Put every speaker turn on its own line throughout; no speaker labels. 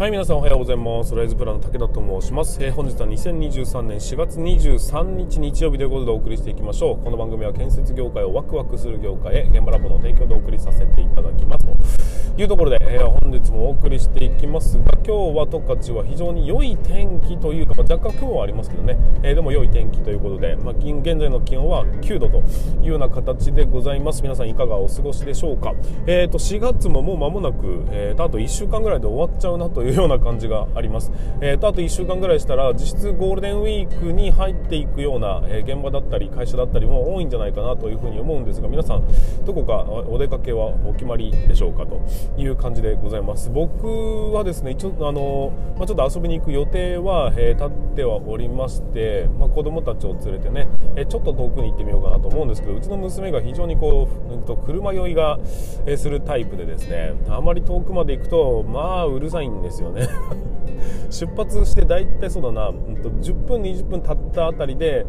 はい皆さんおはようございます。ライズプランの武田と申します、えー、本日は2023年4月23日日曜日ということでお送りしていきましょう。この番組は建設業界をワクワクする業界へ現場ラボの提供でお送りさせていただきます。いうところで、えー、本日もお送りしていきますが今日は十勝は非常に良い天気というか、まあ、若干雲はありますけどね、えー、でも良い天気ということで、まあ、現在の気温は9度というような形でございます。皆さんいかがお過ごしでしょうか。えっ、と4月ももう間もなく、えー、とあと1週間ぐらいで終わっちゃうなというような感じがあります、えーと、あと1週間ぐらいしたら実質ゴールデンウィークに入っていくような、えー、現場だったり会社だったりも多いんじゃないかなというふうに思うんですが皆さんどこかお出かけはお決まりでしょうかと。いう感じでございます。僕はですね一応あの、まあ、ちょっと遊びに行く予定は、えー、立ってはおりまして、まあ、子供たちを連れてね、え、ちょっと遠くに行ってみようかなと思うんですけどうちの娘が非常にこう、うんと、車酔いが、え、するタイプでですねあまり遠くまで行くとまあうるさいんですよね。出発して大体そうだな、うん、と10分20分経ったあたりで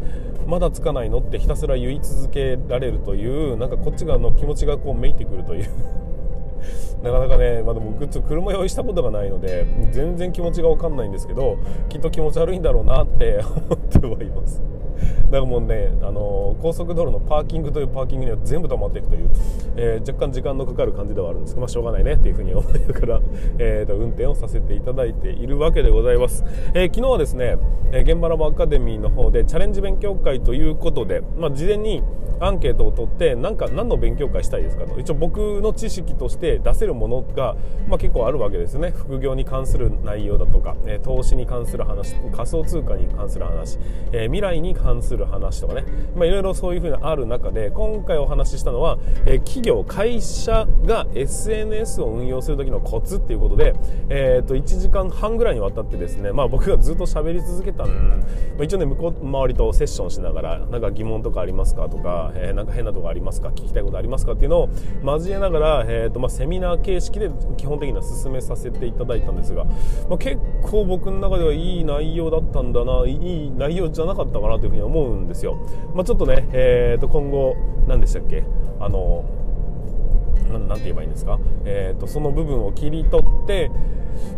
まだ着かないのってひたすら言い続けられるというなんかこっち側の気持ちがこうめいてくるという。なかなかね、まあ、でも車用意したことがないので全然気持ちが分かんないんですけどきっと気持ち悪いんだろうなって 思ってはいます。だからもうね、あの高速道路のパーキングというパーキングには全部止まっていくという、えー、若干時間のかかる感じではあるんですけど、まあ、しょうがないねっていうふうに思いながら、えーと、運転をさせていただいているわけでございます、えー、昨日はですね、え現場ラボアカデミーの方でチャレンジ勉強会ということで、まあ、事前にアンケートを取って何か何の勉強会したいですかと。一応僕の知識として出せるものが、まあ、結構あるわけですね。副業に関する内容だとか、え投資に関する話仮想通貨に関する話、え未来に関する話とかね、いろいろそういうふうにある中で今回お話ししたのは、え企業会社が SNS を運用する時のコツっていうことで、えー、と1時間半ぐらいにわたってですね、まあ、僕がずっと喋り続けたん、まあ、一応ね向こう周りとセッションしながらなんか疑問とかありますかとかえー、なんか変なとこありますか？聞きたいことありますか？っていうのを交えながら、えーとまあ、セミナー形式で基本的には進めさせていただいたんですが、まあ、結構僕の中ではいい内容だったんだないい内容じゃなかったかなというふうに思うんですよ、まあ、ちょっとね、えー、と今後何でしたっけ？あのなんて言えばいいんですか、えーと、その部分を切り取って、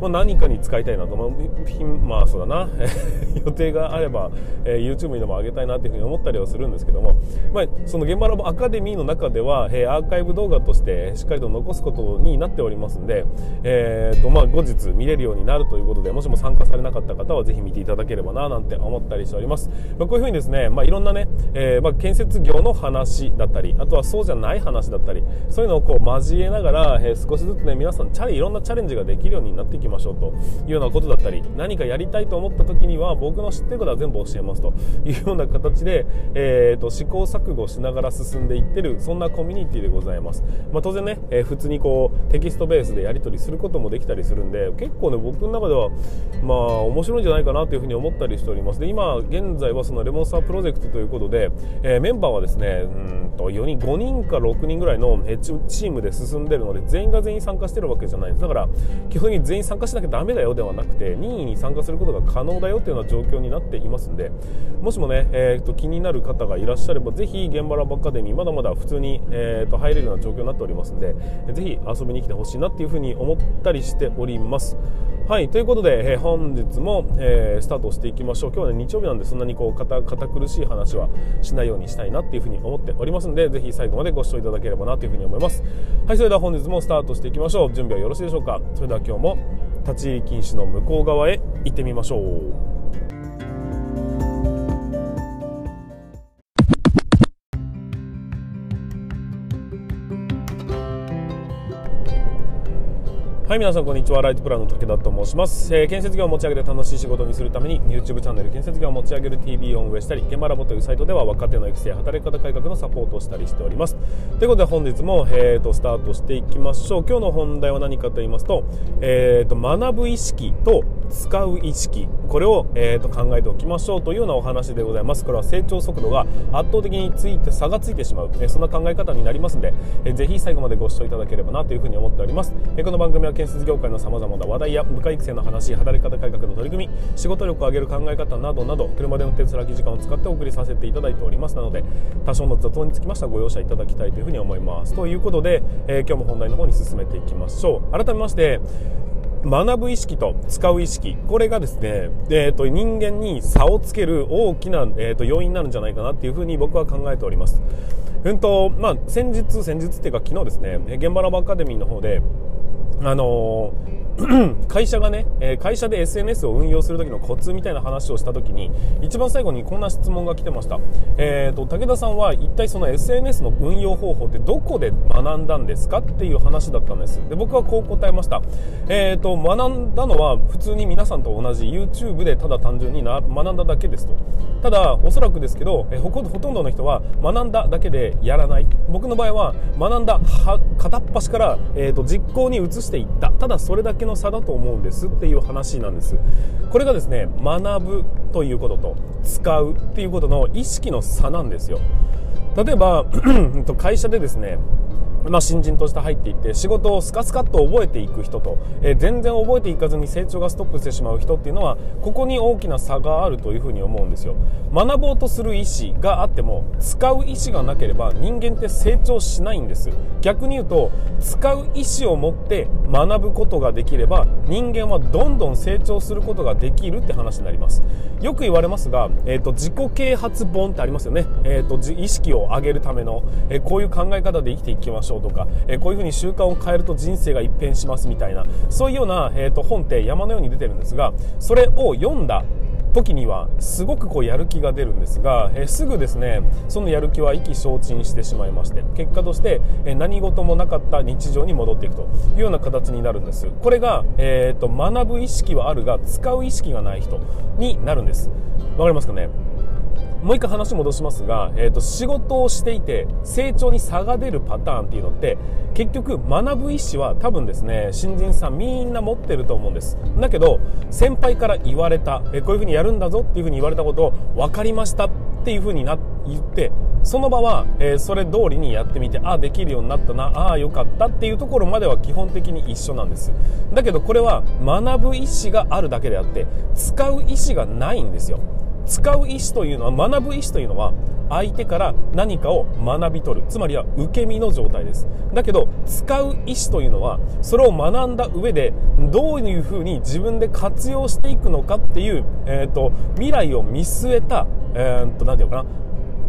まあ、何かに使いたいなと、まあ、まあ、そうだな。予定があれば、えー、YouTube にでも上げたいなというふうに思ったりはするんですけども、まあ、その現場ラボアカデミーの中では、えー、アーカイブ動画としてしっかりと残すことになっておりますんで、えーとまあ、後日見れるようになるということでもしも参加されなかった方はぜひ見ていただければななんて思ったりしております、まあ、こういうふうにですね、まあ、いろんなね、えーまあ、建設業の話だったりあとはそうじゃない話だったりそういうのをこう交えながら、えー、少しずつね皆さんチャレいろんなチャレンジができるようになっていきましょうというようなことだったり何かやりたいと思った時には僕の知ってることは全部教えますというような形で、えーと、試行錯誤しながら進んでいってるそんなコミュニティでございます、まあ、当然ね、えー、普通にこうテキストベースでやり取りすることもできたりするんで結構ね僕の中ではまあ面白いんじゃないかなというふうに思ったりしております。で今現在はそのレモンスタープロジェクトということで、えー、メンバーはですねうんと4人5人か6人ぐらいのチチームで進んでるので全員が全員参加してるわけじゃないです。だから基本的に全員参加しなきゃダメだよではなくて任意に参加することが可能だよというような状況になっていますんでもしもね、えーと、気になる方がいらっしゃればぜひ現場ラボアカデミーまだまだ普通に、えーと、入れるような状況になっておりますんでぜひ遊びに来てほしいなっていうふうに思ったりしております。はいということで、えー、本日も、えー、スタートしていきましょう。今日は、ね、日曜日なんでそんなにこう堅苦しい話はしないようにしたいなっていうふうに思っておりますのでぜひ最後までご視聴いただければなというふうに思います。はいそれでは本日もスタートしていきましょう。準備はよろしいでしょうか？それでは今日も立ち入り禁止の向こう側へ行ってみましょう。はい、皆さんこんにちは。ライトプランの武田と申します。えー、建設業を持ち上げて楽しい仕事にするために YouTube チャンネル建設業を持ち上げる TV を運営したり、現場ラボというサイトでは若手の育成、働き方改革のサポートをしたりしております。ということで本日も、えーと、スタートしていきましょう。今日の本題は何かと言いますと、えーと、学ぶ意識と使う意識、これを、えーと、考えておきましょうというようなお話でございます。これは成長速度が圧倒的について差がついてしまう、えー、そんな考え方になりますので、えー、ぜひ最後までご視聴いただければなというふうに思っております。えー、この番組は建設業界の様々な話題や部下育成の話働き方改革の取り組み仕事力を上げる考え方などなど車で運転する空き時間を使ってお送りさせていただいておりますなので多少の雑音につきましてはご容赦いただきたいというふうに思います。ということで、えー、今日も本題の方に進めていきましょう。改めまして学ぶ意識と使う意識、これがですね、えっ、ー、と、人間に差をつける大きな、えっ、ー、と、要因になるんじゃないかなっていうふうに僕は考えております。うんと、まあ、先日、先日っていうか昨日ですね、現場ラボアカデミーの方で、あの 会社がね、え会社で SNS を運用する時のコツみたいな話をした時に一番最後にこんな質問が来てました、えーと、武田さんは一体その SNS の運用方法ってどこで学んだんですかっていう話だったんです。で僕はこう答えました、えーと、学んだのは普通に皆さんと同じ YouTube でただ単純にな学んだだけですと。ただおそらくですけど、えほとんどの人は学んだだけでやらない。僕の場合は学んだ片っ端から、えーと実行に移していった。ただそれだけけの差だと思うんですっていう話なんです。これがですね学ぶということと使うっていうことの意識の差なんですよ。例えば 会社でですねまあ、新人として入っていって仕事をスカスカっと覚えていく人と、えー、全然覚えていかずに成長がストップしてしまう人っていうのはここに大きな差があるというふうに思うんですよ。学ぼうとする意思があっても使う意思がなければ人間って成長しないんです。逆に言うと使う意思を持って学ぶことができれば人間はどんどん成長することができるって話になります。よく言われますが、えーと、自己啓発本ってありますよね、えーと、と意識を上げるための、えー、こういう考え方で生きていきましょう。ょうとか、えこういうふうに習慣を変えると人生が一変しますみたいなそういうような、えーと、本って山のように出てるんですがそれを読んだ時にはすごくこうやる気が出るんですが、えすぐですねそのやる気は意気消沈してしまいまして結果として、え何事もなかった日常に戻っていくというような形になるんです。これが、えーと学ぶ意識はあるが使う意識がない人になるんです。わかりますかね？もう一回話戻しますが、えーと、仕事をしていて成長に差が出るパターンっていうのって結局学ぶ意思は多分ですね新人さんみんな持ってると思うんです。だけど先輩から言われた、えこういうふうにやるんだぞっていうふうに言われたことを分かりましたっていうふうにな言ってその場は、えー、それ通りにやってみてああできるようになったなああよかったっていうところまでは基本的に一緒なんです。だけどこれは学ぶ意思があるだけであって使う意思がないんですよ。使う意思というのは学ぶ意思というのは相手から何かを学び取る。つまりは受け身の状態です。だけど使う意思というのはそれを学んだ上でどういうふうに自分で活用していくのかっていう、えーと、未来を見据えた、えーと、なんて言うのかな？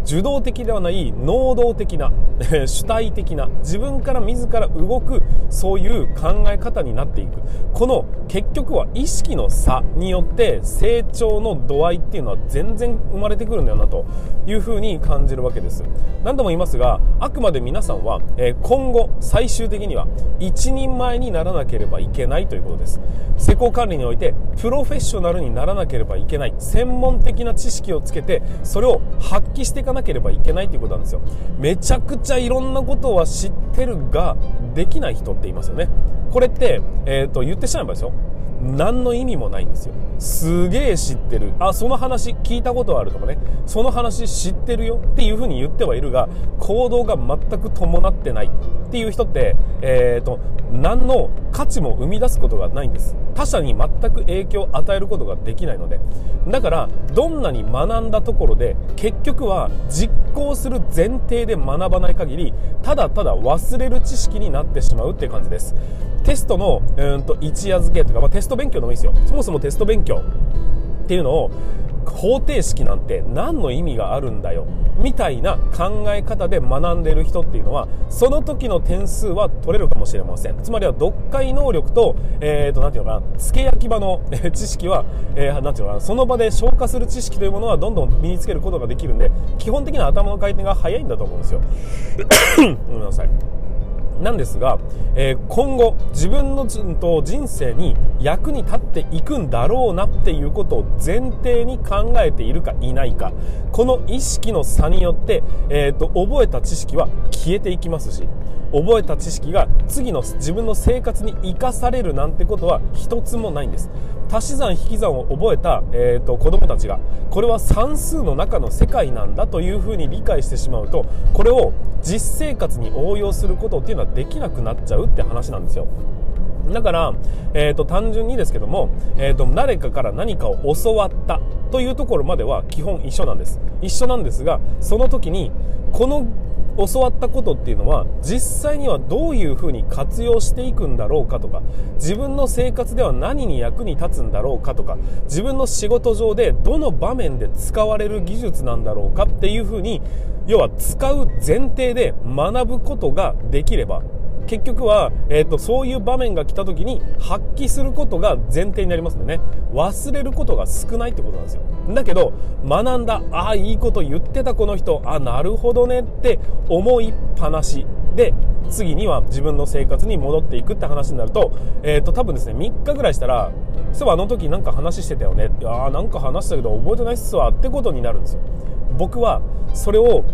受動的ではない能動的な 主体的な自分から自ら動くそういう考え方になっていく。この結局は意識の差によって成長の度合いっていうのは全然生まれてくるんだよなというふうに感じるわけです。何度も言いますがあくまで皆さんは、え今後最終的には一人前にならなければいけないということです。施工管理においてプロフェッショナルにならなければいけない。専門的な知識をつけてそれを発揮していかなければいけないということなんですよ。めちゃくちゃいろんなことは知ってるができない人っていますよね。これって、えーと、言ってしまえばですよ。何の意味もないんですよ。すげえ知ってる。あその話聞いたことあるとかね。その話知ってるよ。っていうふうに言ってはいるが行動が全く伴ってない。っていう人って、えーと、何の価値も生み出すことがないんです。他者に全く影響を与えることができないので。だからどんなに学んだところで結局は実行する前提で学ばない限りただただ忘れる知識になってしまうっていう感じです。テストのうんと一夜漬けとか、まあ、テスト勉強でもいいですよ。そもそもテスト勉強っていうのを方程式なんて何の意味があるんだよみたいな考え方で学んでる人っていうのはその時の点数は取れるかもしれません。つまりは読解能力と,、えーと、なんていうのかな付け焼き場の知識は、えー、ていうのかなその場で消化する知識というものはどんどん身につけることができるんで基本的な頭の回転が速いんだと思うんですよ。ごめんなさい。なんですが、えー、今後自分の人生に役に立っていくんだろうなっていうことを前提に考えているかいないかこの意識の差によって、えーと、覚えた知識は消えていきますし覚えた知識が次の自分の生活に生かされるなんてことは一つもないんです。足し算引き算を覚えた、えーと、子供たちがこれは算数の中の世界なんだというふうに理解してしまうとこれを実生活に応用することっていうのはできなくなっちゃうって話なんですよ。だから、えーと、単純にですけども、えーと、誰かから何かを教わったというところまでは基本一緒なんです。一緒なんですがその時にこの教わったことっていうのは実際にはどういうふうに活用していくんだろうかとか自分の生活では何に役に立つんだろうかとか自分の仕事上でどの場面で使われる技術なんだろうかっていうふうに要は使う前提で学ぶことができれば結局は、えーと、そういう場面が来た時に発揮することが前提になりますんでね。忘れることが少ないってことなんですよ。だけど学んだああいいこと言ってたこの人あなるほどねって思いっぱなし。で次には自分の生活に戻っていくって話になると,、えーと、多分ですね3日ぐらいしたらそういあの時なんか話してたよね。いやなんか話したけど覚えてないっすわってことになるんですよ。僕はそれを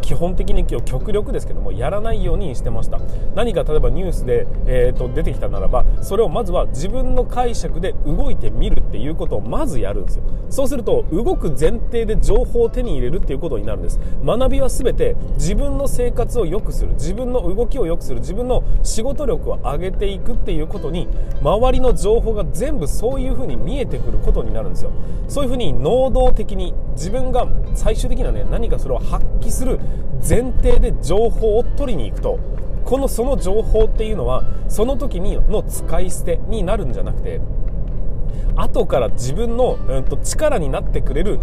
基本的に今日極力ですけどもやらないようにしてました。何か例えばニュースで、えーと、出てきたならばそれをまずは自分の解釈で動いてみるっていうことをまずやるんですよ。そうすると動く前提で情報を手に入れるっていうことになるんです。学びは全て自分の生活を良くする自分の動きを良くする自分の仕事力を上げていくっていうことに周りの情報が全部そういうふうに見えてくることになるんですよ。そういうふうに能動的に自分が最終的にはね何かそれを発揮する前提で情報を取りに行くと。このその情報っていうのはその時にの使い捨てになるんじゃなくて後から自分の、うん、と力になってくれる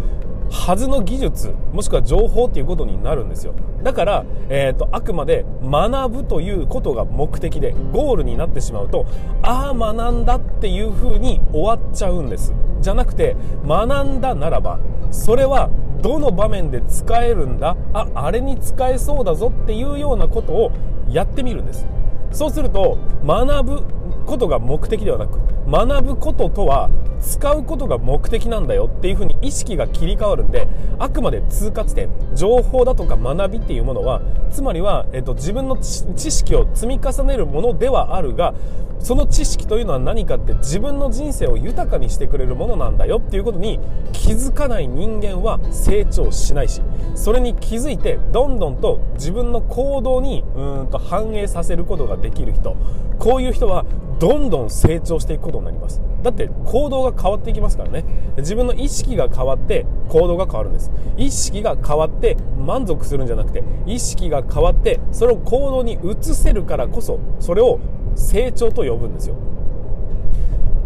はずの技術もしくは情報っていうことになるんですよ。だから、えーと、あくまで学ぶということが目的でゴールになってしまうとああ学んだっていう風に終わっちゃうんです。じゃなくて学んだならばそれはどの場面で使えるんだ？ああれに使えそうだぞっていうようなことをやってみるんです。そうすると学ぶことが目的ではなく学ぶこととは使うことが目的なんだよっていうふうに意識が切り替わるんであくまで通過地点情報だとか学びっていうものはつまりは、えっと、自分の知識を積み重ねるものではあるがその知識というのは何かって自分の人生を豊かにしてくれるものなんだよっていうことに気づかない人間は成長しないしそれに気づいてどんどんと自分の行動にうんと反映させることができる人。こういう人はどんどん成長していくことになります。だって行動が変わっていきますからね。自分の意識が変わって行動が変わるんです。意識が変わって満足するんじゃなくて意識が変わってそれを行動に移せるからこそそれを成長と呼ぶんですよ。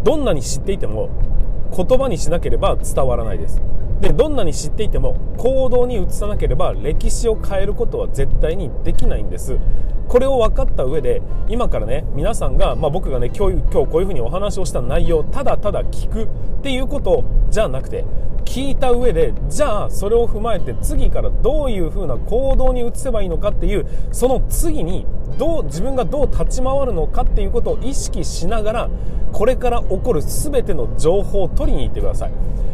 どんなに知っていても言葉にしなければ伝わらないです。でどんなに知っていても行動に移さなければ歴史を変えることは絶対にできないんです。これを分かった上で今からね皆さんが、まあ、僕がね今日今日こういうふうにお話をした内容をただただ聞くっていうことじゃなくて聞いた上でじゃあそれを踏まえて次からどういうふうな行動に移せばいいのかっていうその次にどう自分がどう立ち回るのかっていうことを意識しながらこれから起こる全ての情報を取りに行ってください。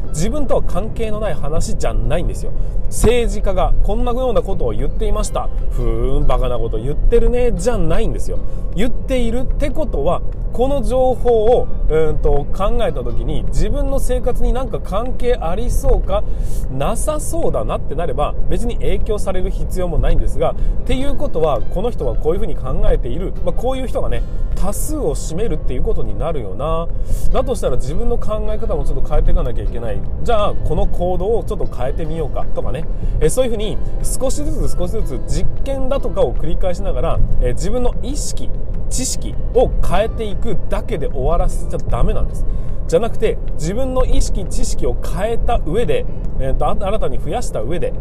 自分とは関係のない話じゃないんですよ。政治家がこんなようなことを言っていました。ふーんバカなこと言ってるねじゃないんですよ。言っているってことはこの情報をうんと考えた時に自分の生活になんか関係ありそうかなさそうだなってなれば別に影響される必要もないんですがっていうことはこの人はこういうふうに考えている、まあ、こういう人がね多数を占めるっていうことになるよな。だとしたら自分の考え方もちょっと変えていかなきゃいけない。じゃあこの行動をちょっと変えてみようかとかね。えそういうふうに少しずつ少しずつ実験だとかを繰り返しながらえ自分の意識知識を変えていくだけで終わらせちゃダメなんです。じゃなくて自分の意識知識を変えた上で、えーと、新たに増やした上で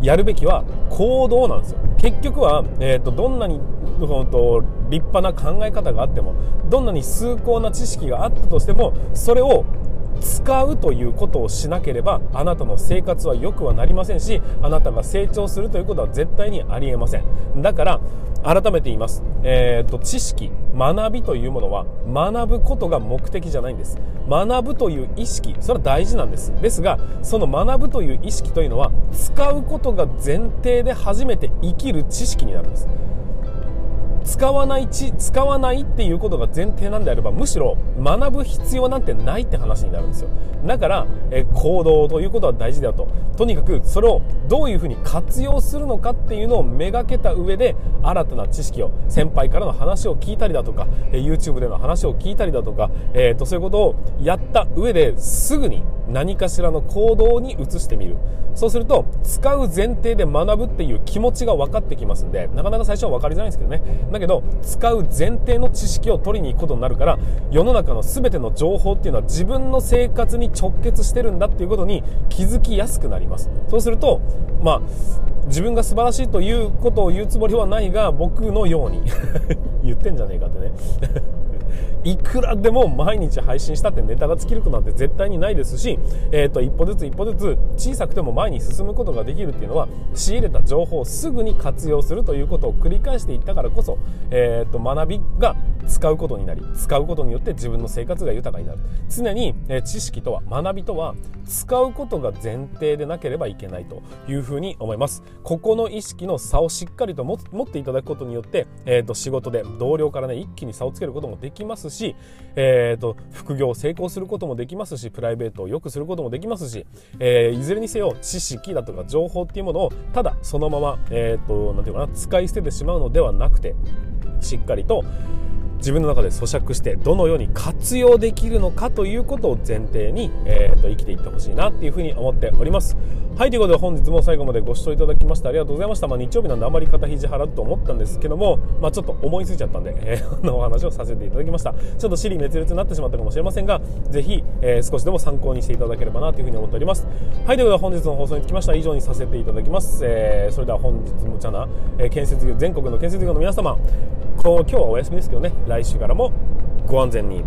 やるべきは行動なんですよ。結局は、えーと、どんなにと立派な考え方があってもどんなに崇高な知識があったとしてもそれを使うということをしなければあなたの生活は良くはなりませんしあなたが成長するということは絶対にありえません。だから改めて言います、えーと、知識学びというものは学ぶことが目的じゃないんです。学ぶという意識それは大事なんです。ですがその学ぶという意識というのは使うことが前提で初めて生きる知識になるんです。使わないち使わないっていうことが前提なんであればむしろ学ぶ必要なんてないって話になるんですよ。だからえ行動ということは大事だと。とにかくそれをどういうふうに活用するのかっていうのをめがけた上で新たな知識を先輩からの話を聞いたりだとか YouTube での話を聞いたりだとか、えー、とそういうことをやった上ですぐに何かしらの行動に移してみる。そうすると使う前提で学ぶっていう気持ちが分かってきますんでなかなか最初は分かりづらいんですけどね。だけど使う前提の知識を取りに行くことになるから世の中の全ての情報っていうのは自分の生活に直結してるんだっていうことに気づきやすくなります。そうするとまあ自分が素晴らしいということを言うつもりはないが僕のように 言ってんじゃねえかってね。いくらでも毎日配信したってネタが尽きることなんて絶対にないですし、えー、と一歩ずつ一歩ずつ小さくても前に進むことができるっていうのは仕入れた情報をすぐに活用するということを繰り返していったからこそ、えー、と学びが使うことになり使うことによって自分の生活が豊かになる。常に、え知識とは学びとは使うことが前提でなければいけないというふうに思います。ここの意識の差をしっかりと持っていただくことによって、えー、と仕事で同僚からね一気に差をつけることもできますし、しえー、と副業を成功することもできますしプライベートを良くすることもできますし、えー、いずれにせよ知識だとか情報っていうものをただそのまま、えー、となんていうかな使い捨ててしまうのではなくてしっかりと自分の中で咀嚼してどのように活用できるのかということを前提に、えーと、生きていってほしいなっていうふうに思っております。はいということで本日も最後までご視聴いただきましてありがとうございました、まあ、日曜日なんであまり肩肘張らずと思ったんですけども、まあ、ちょっと思いついちゃったんで、えー、お話をさせていただきました。ちょっと尻滅裂になってしまったかもしれませんがぜひ、えー、少しでも参考にしていただければなというふうに思っております。はいということで本日の放送につきましては以上にさせていただきます、えー、それでは本日もちゃな、え建設業全国の建設業の皆様こう今日はお休みですけどね来週からもご安全に。